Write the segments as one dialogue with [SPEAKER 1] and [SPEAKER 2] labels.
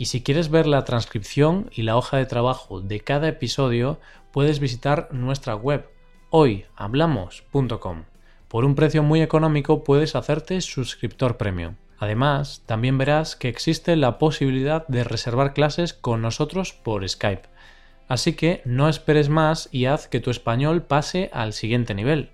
[SPEAKER 1] Y si quieres ver la transcripción y la hoja de trabajo de cada episodio, puedes visitar nuestra web hoyhablamos.com. Por un precio muy económico puedes hacerte suscriptor premium. Además, también verás que existe la posibilidad de reservar clases con nosotros por Skype. Así que no esperes más y haz que tu español pase al siguiente nivel.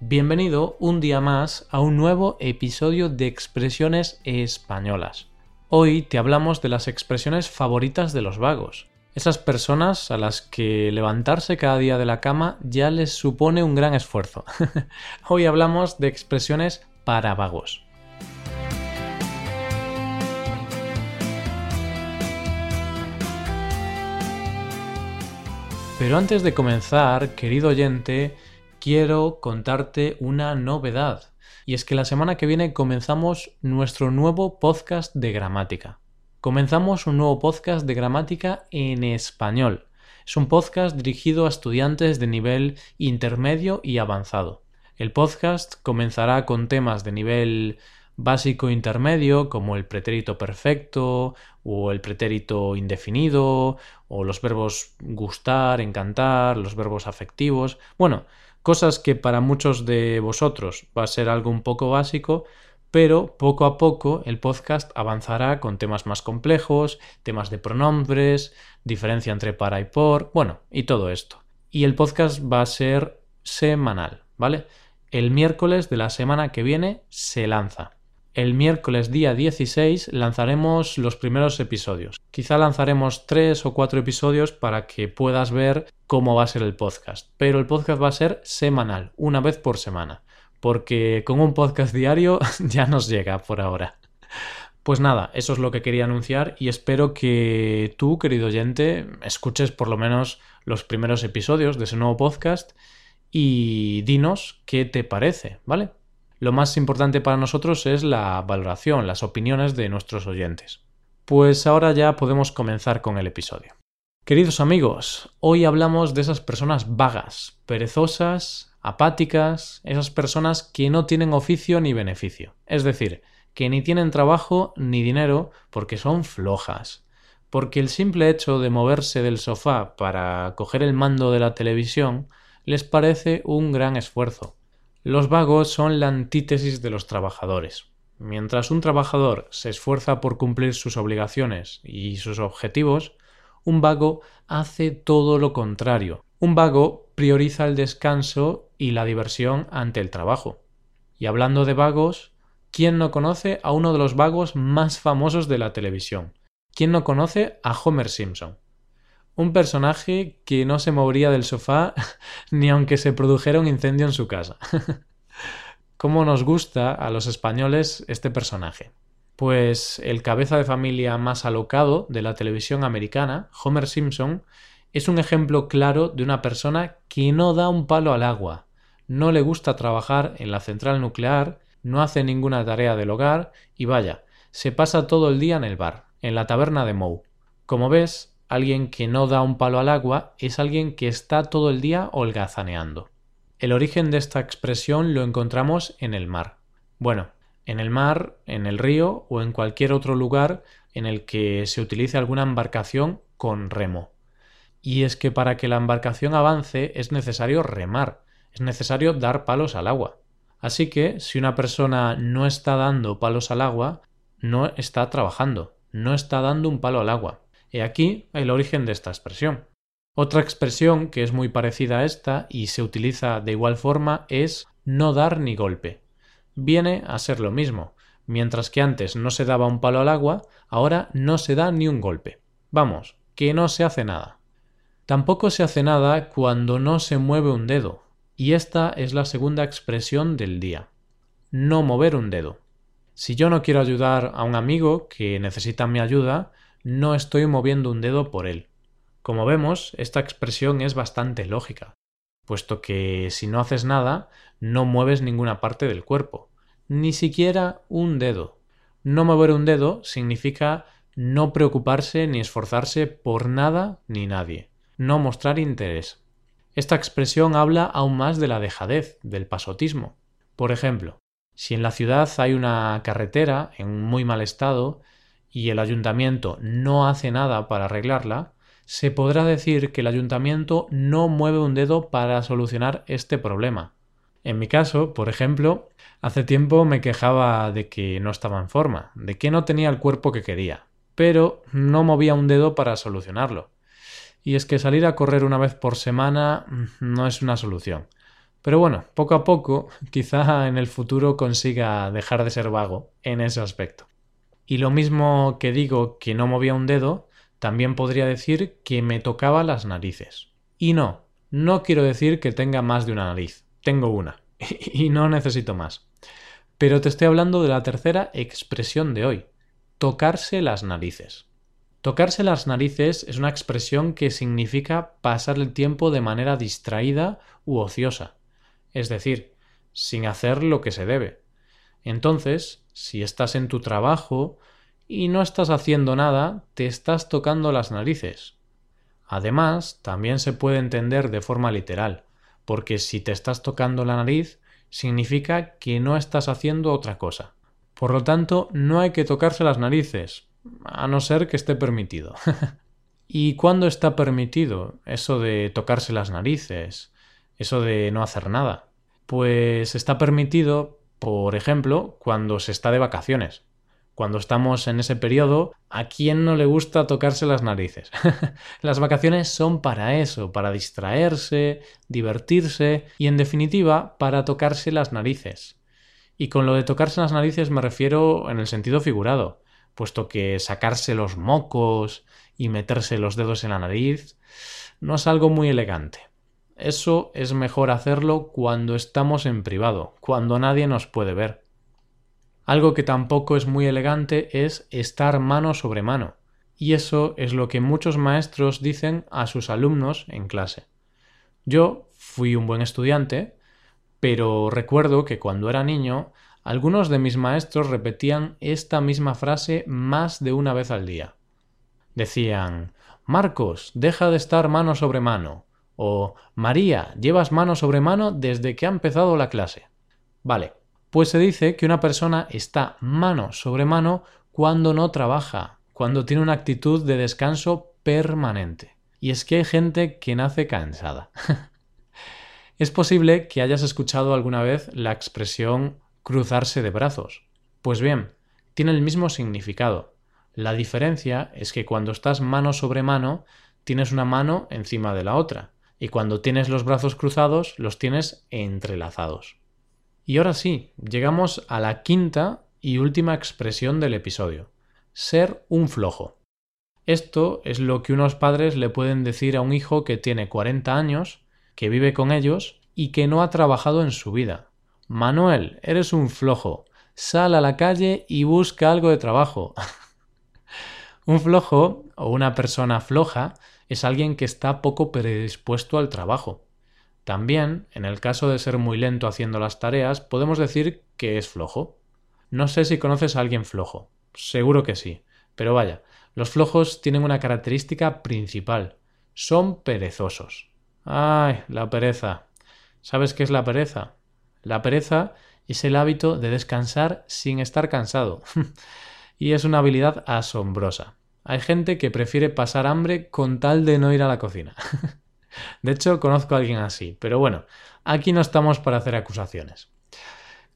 [SPEAKER 1] Bienvenido un día más a un nuevo episodio de Expresiones Españolas. Hoy te hablamos de las expresiones favoritas de los vagos. Esas personas a las que levantarse cada día de la cama ya les supone un gran esfuerzo. Hoy hablamos de expresiones para vagos. Pero antes de comenzar, querido oyente, quiero contarte una novedad. Y es que la semana que viene comenzamos nuestro nuevo podcast de gramática. Comenzamos un nuevo podcast de gramática en español. Es un podcast dirigido a estudiantes de nivel intermedio y avanzado. El podcast comenzará con temas de nivel básico intermedio como el pretérito perfecto o el pretérito indefinido o los verbos gustar, encantar, los verbos afectivos. Bueno, cosas que para muchos de vosotros va a ser algo un poco básico, pero poco a poco el podcast avanzará con temas más complejos, temas de pronombres, diferencia entre para y por, bueno, y todo esto. Y el podcast va a ser semanal, ¿vale? El miércoles de la semana que viene se lanza el miércoles día 16 lanzaremos los primeros episodios. Quizá lanzaremos tres o cuatro episodios para que puedas ver cómo va a ser el podcast. Pero el podcast va a ser semanal, una vez por semana. Porque con un podcast diario ya nos llega por ahora. Pues nada, eso es lo que quería anunciar y espero que tú, querido oyente, escuches por lo menos los primeros episodios de ese nuevo podcast y dinos qué te parece, ¿vale? Lo más importante para nosotros es la valoración, las opiniones de nuestros oyentes. Pues ahora ya podemos comenzar con el episodio. Queridos amigos, hoy hablamos de esas personas vagas, perezosas, apáticas, esas personas que no tienen oficio ni beneficio. Es decir, que ni tienen trabajo ni dinero porque son flojas. Porque el simple hecho de moverse del sofá para coger el mando de la televisión les parece un gran esfuerzo los vagos son la antítesis de los trabajadores. Mientras un trabajador se esfuerza por cumplir sus obligaciones y sus objetivos, un vago hace todo lo contrario. Un vago prioriza el descanso y la diversión ante el trabajo. Y hablando de vagos, ¿quién no conoce a uno de los vagos más famosos de la televisión? ¿Quién no conoce a Homer Simpson? Un personaje que no se movería del sofá ni aunque se produjera un incendio en su casa. ¿Cómo nos gusta a los españoles este personaje? Pues el cabeza de familia más alocado de la televisión americana, Homer Simpson, es un ejemplo claro de una persona que no da un palo al agua, no le gusta trabajar en la central nuclear, no hace ninguna tarea del hogar y vaya, se pasa todo el día en el bar, en la taberna de Moe. Como ves, Alguien que no da un palo al agua es alguien que está todo el día holgazaneando. El origen de esta expresión lo encontramos en el mar. Bueno, en el mar, en el río o en cualquier otro lugar en el que se utilice alguna embarcación con remo. Y es que para que la embarcación avance es necesario remar, es necesario dar palos al agua. Así que si una persona no está dando palos al agua, no está trabajando, no está dando un palo al agua. Aquí el origen de esta expresión. Otra expresión que es muy parecida a esta y se utiliza de igual forma es no dar ni golpe. Viene a ser lo mismo. Mientras que antes no se daba un palo al agua, ahora no se da ni un golpe. Vamos, que no se hace nada. Tampoco se hace nada cuando no se mueve un dedo, y esta es la segunda expresión del día. No mover un dedo. Si yo no quiero ayudar a un amigo que necesita mi ayuda, no estoy moviendo un dedo por él. Como vemos, esta expresión es bastante lógica, puesto que si no haces nada, no mueves ninguna parte del cuerpo, ni siquiera un dedo. No mover un dedo significa no preocuparse ni esforzarse por nada ni nadie, no mostrar interés. Esta expresión habla aún más de la dejadez, del pasotismo. Por ejemplo, si en la ciudad hay una carretera en muy mal estado y el ayuntamiento no hace nada para arreglarla, se podrá decir que el ayuntamiento no mueve un dedo para solucionar este problema. En mi caso, por ejemplo, hace tiempo me quejaba de que no estaba en forma, de que no tenía el cuerpo que quería, pero no movía un dedo para solucionarlo. Y es que salir a correr una vez por semana mm, no es una solución. Pero bueno, poco a poco, quizá en el futuro consiga dejar de ser vago en ese aspecto. Y lo mismo que digo que no movía un dedo, también podría decir que me tocaba las narices. Y no, no quiero decir que tenga más de una nariz, tengo una, y no necesito más. Pero te estoy hablando de la tercera expresión de hoy, tocarse las narices. Tocarse las narices es una expresión que significa pasar el tiempo de manera distraída u ociosa, es decir, sin hacer lo que se debe. Entonces, si estás en tu trabajo y no estás haciendo nada, te estás tocando las narices. Además, también se puede entender de forma literal, porque si te estás tocando la nariz, significa que no estás haciendo otra cosa. Por lo tanto, no hay que tocarse las narices, a no ser que esté permitido. ¿Y cuándo está permitido eso de tocarse las narices? Eso de no hacer nada. Pues está permitido, por ejemplo, cuando se está de vacaciones. Cuando estamos en ese periodo, ¿a quién no le gusta tocarse las narices? las vacaciones son para eso, para distraerse, divertirse y en definitiva para tocarse las narices. Y con lo de tocarse las narices me refiero en el sentido figurado, puesto que sacarse los mocos y meterse los dedos en la nariz no es algo muy elegante. Eso es mejor hacerlo cuando estamos en privado, cuando nadie nos puede ver. Algo que tampoco es muy elegante es estar mano sobre mano, y eso es lo que muchos maestros dicen a sus alumnos en clase. Yo fui un buen estudiante, pero recuerdo que cuando era niño algunos de mis maestros repetían esta misma frase más de una vez al día. Decían Marcos, deja de estar mano sobre mano. O María, llevas mano sobre mano desde que ha empezado la clase. Vale, pues se dice que una persona está mano sobre mano cuando no trabaja, cuando tiene una actitud de descanso permanente. Y es que hay gente que nace cansada. es posible que hayas escuchado alguna vez la expresión cruzarse de brazos. Pues bien, tiene el mismo significado. La diferencia es que cuando estás mano sobre mano, tienes una mano encima de la otra, y cuando tienes los brazos cruzados, los tienes entrelazados. Y ahora sí, llegamos a la quinta y última expresión del episodio. Ser un flojo. Esto es lo que unos padres le pueden decir a un hijo que tiene 40 años, que vive con ellos y que no ha trabajado en su vida. Manuel, eres un flojo. Sal a la calle y busca algo de trabajo. un flojo o una persona floja es alguien que está poco predispuesto al trabajo. También, en el caso de ser muy lento haciendo las tareas, podemos decir que es flojo. No sé si conoces a alguien flojo. Seguro que sí. Pero vaya, los flojos tienen una característica principal. Son perezosos. Ay, la pereza. ¿Sabes qué es la pereza? La pereza es el hábito de descansar sin estar cansado. y es una habilidad asombrosa. Hay gente que prefiere pasar hambre con tal de no ir a la cocina. De hecho, conozco a alguien así, pero bueno, aquí no estamos para hacer acusaciones.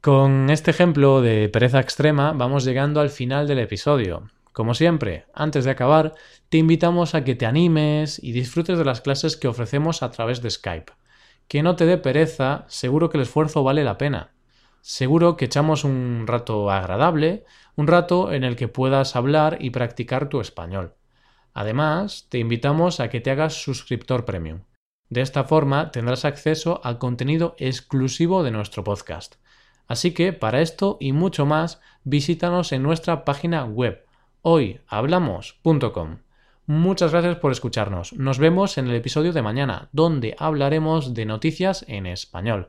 [SPEAKER 1] Con este ejemplo de pereza extrema vamos llegando al final del episodio. Como siempre, antes de acabar, te invitamos a que te animes y disfrutes de las clases que ofrecemos a través de Skype. Que no te dé pereza, seguro que el esfuerzo vale la pena. Seguro que echamos un rato agradable, un rato en el que puedas hablar y practicar tu español. Además, te invitamos a que te hagas suscriptor premium. De esta forma tendrás acceso al contenido exclusivo de nuestro podcast. Así que para esto y mucho más, visítanos en nuestra página web hoyhablamos.com. Muchas gracias por escucharnos. Nos vemos en el episodio de mañana, donde hablaremos de noticias en español.